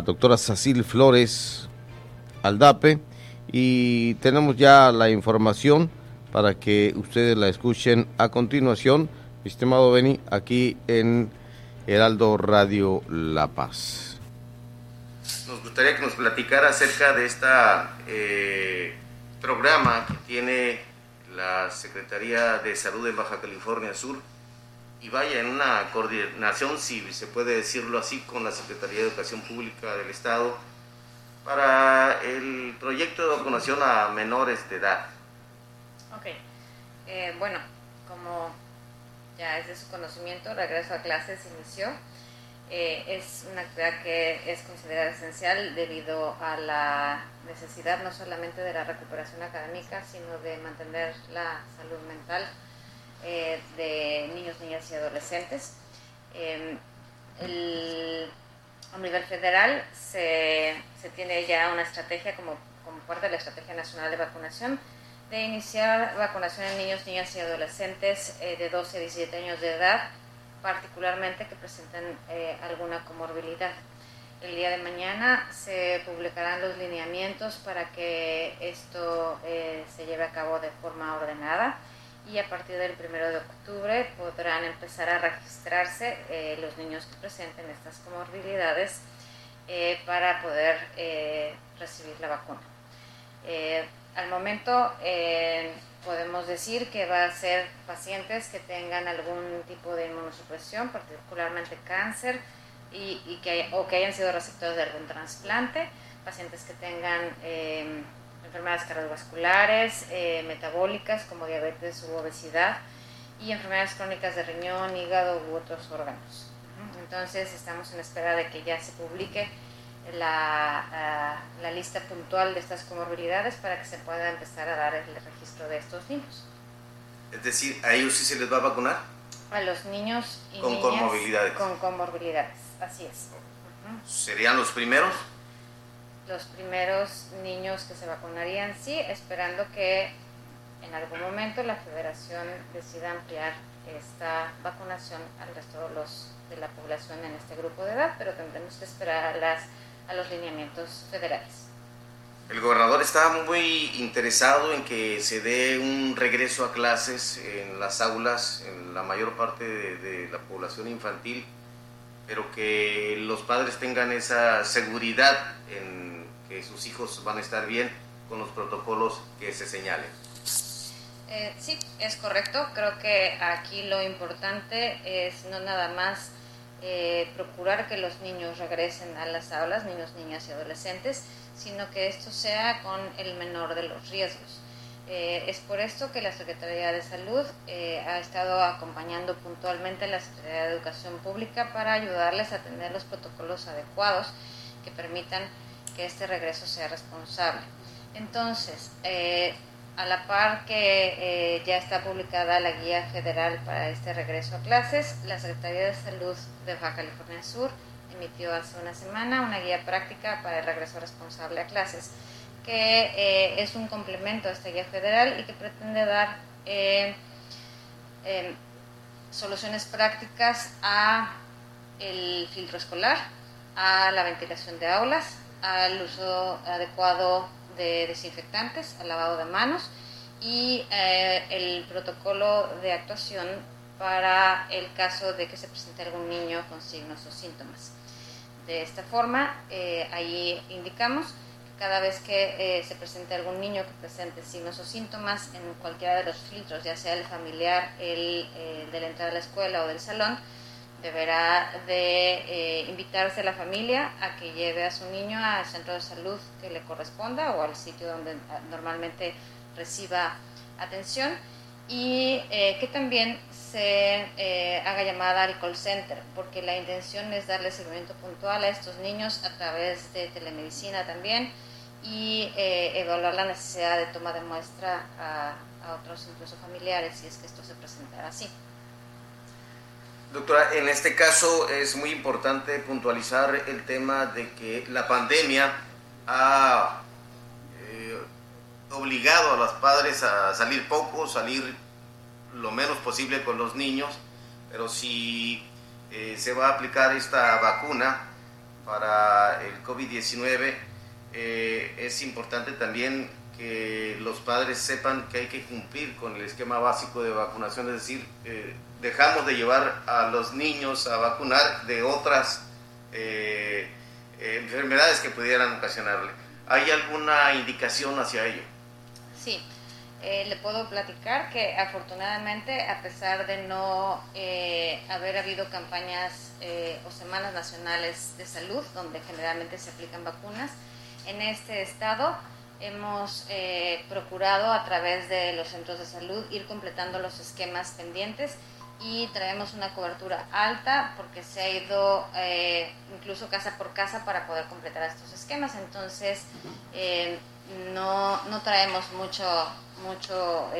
doctora Sacil Flores Aldape y tenemos ya la información para que ustedes la escuchen a continuación, estimado Beni, aquí en Heraldo Radio La Paz. Nos gustaría que nos platicara acerca de esta eh, programa que tiene la Secretaría de Salud en Baja California Sur y vaya en una coordinación, si se puede decirlo así, con la Secretaría de Educación Pública del Estado para el proyecto de vacunación a menores de edad. Ok, eh, bueno, como ya es de su conocimiento, regreso a clases inició. Eh, es una actividad que es considerada esencial debido a la necesidad no solamente de la recuperación académica, sino de mantener la salud mental eh, de niños, niñas y adolescentes. Em, a nivel federal se, se, tiene ya una estrategia como, como parte de la Estrategia Nacional de Vacunación de iniciar vacunación en niños, niñas y adolescentes eh, de 12 a 17 años de edad, particularmente que presenten eh, alguna comorbilidad. El día de mañana se publicarán los lineamientos para que esto se lleve a cabo de forma ordenada y a partir del 1 de octubre podrán empezar a registrarse eh, los niños que presenten estas comorbilidades eh, para poder eh, recibir la vacuna. al momento podemos decir que va a ser pacientes que tengan algún tipo de inmunosupresión, particularmente cáncer, y, que o que hayan sido receptores de algún trasplante, pacientes que tengan enfermedades cardiovasculares, eh, metabólicas como diabetes u obesidad y enfermedades crónicas de riñón, hígado u otros órganos. Entonces estamos en espera de que ya se publique la, ah, la, lista puntual de estas comorbilidades para que se pueda empezar a dar el registro de estos niños. Es decir, ¿a ellos sí se les va a vacunar? A los niños y con comorbilidades. Con comorbilidades, así es. ¿Serían los primeros? Los primeros niños que se vacunarían, sí, esperando que en algún momento la federación decida ampliar esta vacunación al resto de, los, de la población en este grupo de edad, pero tendremos que esperar a, las, a los lineamientos federales. El gobernador está muy interesado en que se dé un regreso a clases en las aulas, en la mayor parte de, de la población infantil, pero que los padres tengan esa seguridad en que sus hijos van a estar bien con los protocolos que se señalen. Eh, sí, es correcto. Creo que aquí lo importante es no nada más eh, procurar que los niños regresen a las aulas, niños, niñas y adolescentes, sino que esto sea con el menor de los riesgos. Eh, es por esto que la Secretaría de Salud ha estado acompañando puntualmente a la Secretaría de Educación Pública para ayudarles a tener los protocolos adecuados que permitan que este regreso sea responsable. Entonces, eh, a la par que eh, ya está publicada la guía federal para este regreso a clases, la Secretaría de Salud de Baja California Sur emitió hace una semana una guía práctica para el regreso responsable a clases, que eh, es un complemento a esta guía federal y que pretende dar em, soluciones prácticas a el filtro escolar, a la ventilación de aulas, al uso adecuado de desinfectantes, al lavado de manos y eh, el protocolo de actuación para el caso de que se presente algún niño con signos o síntomas. De esta forma, eh, ahí indicamos que cada vez que eh, se presente algún niño que presente signos o síntomas en cualquiera de los filtros, ya sea el familiar, el de la entrada a la escuela o del salón, deberá de eh, invitarse a la familia a que lleve a su niño al centro de salud que le corresponda o al sitio donde ah, normalmente reciba atención y eh, que también se eh, haga llamada al call center porque la intención es darle seguimiento puntual a estos niños a través de telemedicina también y evaluar la necesidad de toma de muestra a, a otros incluso familiares si es que esto se presentara así. Doctora, en este caso es muy importante puntualizar el tema de que la pandemia ha eh, obligado a los padres a salir poco, salir lo menos posible con los niños, pero si eh, se va a aplicar esta vacuna, para el COVID-19, eh, es importante también que los padres sepan que hay que cumplir con el esquema básico de vacunación, es decir, eh, dejamos de llevar a los niños a vacunar de otras eh, enfermedades que pudieran ocasionarle. ¿Hay alguna indicación hacia ello? Sí, le puedo platicar que afortunadamente, a pesar de no haber habido campañas o semanas nacionales de salud, donde generalmente se aplican vacunas, en este estado hemos eh, procurado a través de los centros de salud ir completando los esquemas pendientes y traemos una cobertura alta porque se ha ido eh, incluso casa por casa para poder completar estos esquemas. Entonces, eh, no, no, traemos mucho, mucho,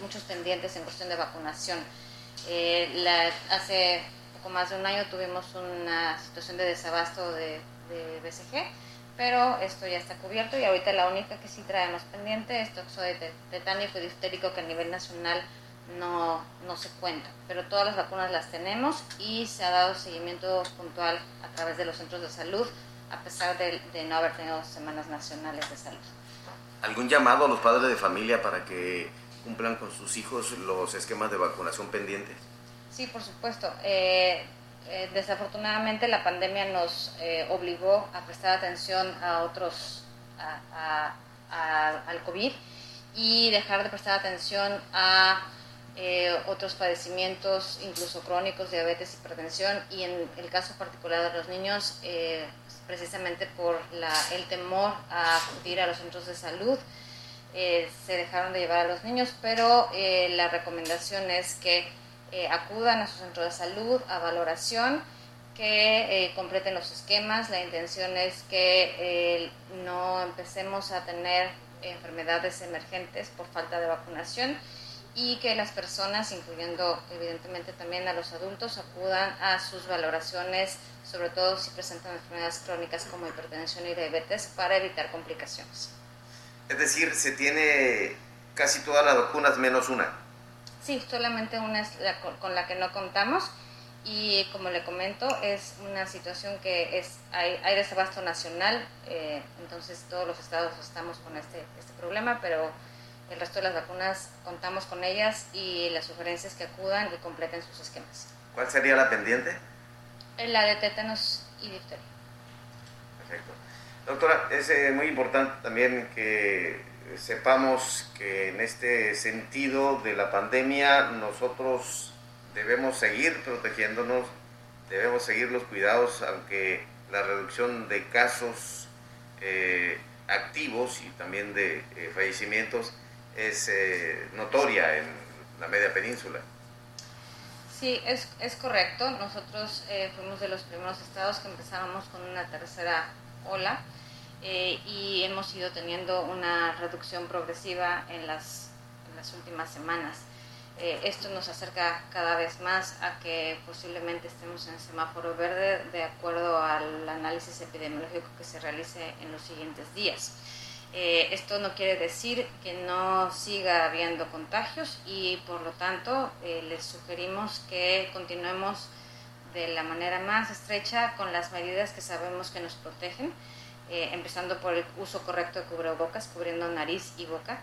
muchos pendientes en cuestión de vacunación. hace poco más de un año tuvimos una situación de desabasto de, de BCG pero esto ya está cubierto y ahorita la única que sí traemos pendiente es toxoide tetánico y diftérico que a nivel nacional no, no se cuenta, pero todas las vacunas las tenemos y se ha dado seguimiento puntual a través de los centros de salud a pesar de, de no haber tenido semanas nacionales de salud. ¿Algún llamado a los padres de familia para que cumplan con sus hijos los esquemas de vacunación pendientes? Sí, por supuesto. Eh, eh, desafortunadamente la pandemia nos eh, obligó a prestar atención a otros, al COVID y dejar de prestar atención a eh, otros padecimientos, incluso crónicos, diabetes, hipertensión. Y en el caso particular de los niños, precisamente por el temor a acudir a los centros de salud, se dejaron de llevar a los niños, pero la recomendación es que eh, acudan a su centro de salud a valoración, que eh, completen los esquemas. La intención es que eh, no empecemos a tener enfermedades emergentes por falta de vacunación y que las personas, incluyendo evidentemente también a los adultos, acudan a sus valoraciones, sobre todo si presentan enfermedades crónicas como hipertensión y diabetes, para evitar complicaciones. Es decir, se tiene casi todas las vacunas menos una. Sí, solamente una es la con la que no contamos y como le comento es una situación que es hay, hay desabasto nacional, eh, entonces todos los estados estamos con este, este problema, pero el resto de las vacunas contamos con ellas y las sugerencias que acudan y completen sus esquemas. ¿Cuál sería la pendiente? La de tétanos y difteria. Perfecto. Doctora, es eh, muy importante también que sepamos que en este sentido de la pandemia nosotros debemos seguir protegiéndonos, debemos seguir los cuidados, aunque la reducción de casos eh, activos y también de eh, fallecimientos es eh, notoria en la media península. Sí, es, es correcto. Nosotros fuimos de los primeros estados que empezábamos con una tercera ola eh, y hemos ido teniendo una reducción progresiva en las, en las últimas semanas. Eh, esto nos acerca cada vez más a que posiblemente estemos en semáforo verde de acuerdo al análisis epidemiológico que se realice en los siguientes días. Eh, esto no quiere decir que no siga habiendo contagios y por lo tanto les sugerimos que continuemos de la manera más estrecha con las medidas que sabemos que nos protegen eh, empezando por el uso correcto de cubrebocas, cubriendo nariz y boca.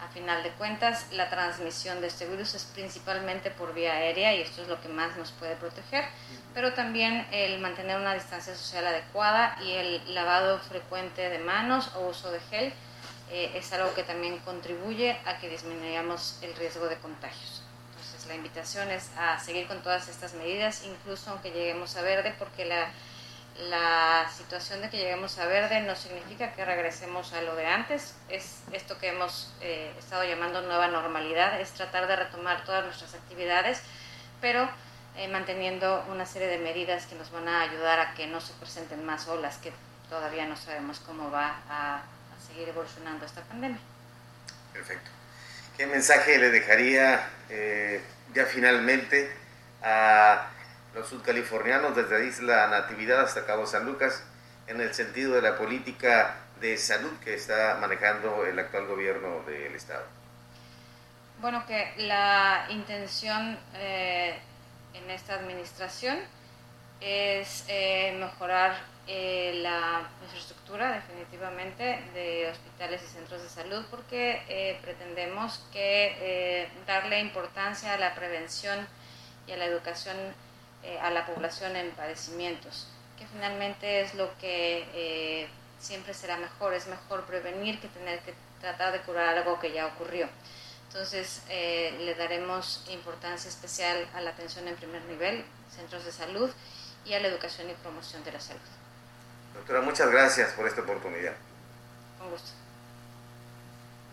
A final de cuentas, la transmisión de este virus es principalmente por vía aérea y esto es lo que más nos puede proteger, pero también el mantener una distancia social adecuada y el lavado frecuente de manos o uso de gel eh, es algo que también contribuye a que disminuyamos el riesgo de contagios. Entonces, la invitación es a seguir con todas estas medidas, incluso aunque lleguemos a verde, porque la la situación de que lleguemos a verde no significa que regresemos a lo de antes, es esto que hemos eh, estado llamando nueva normalidad, es tratar de retomar todas nuestras actividades, pero eh, manteniendo una serie de medidas que nos van a ayudar a que no se presenten más olas, que todavía no sabemos cómo va a, seguir evolucionando esta pandemia. Perfecto. ¿Qué mensaje le dejaría eh, ya finalmente a los sudcalifornianos desde Isla Natividad hasta Cabo San Lucas en el sentido de la política de salud que está manejando el actual gobierno del Estado? Bueno, que la intención eh, en esta administración es eh, mejorar eh, la infraestructura definitivamente de hospitales y centros de salud porque pretendemos que darle importancia a la prevención y a la educación a la población en padecimientos, que finalmente es lo que siempre será mejor, es mejor prevenir que tener que tratar de curar algo que ya ocurrió. Entonces, le daremos importancia especial a la atención en primer nivel, centros de salud y a la educación y promoción de la salud. Doctora, muchas gracias por esta oportunidad. Un gusto.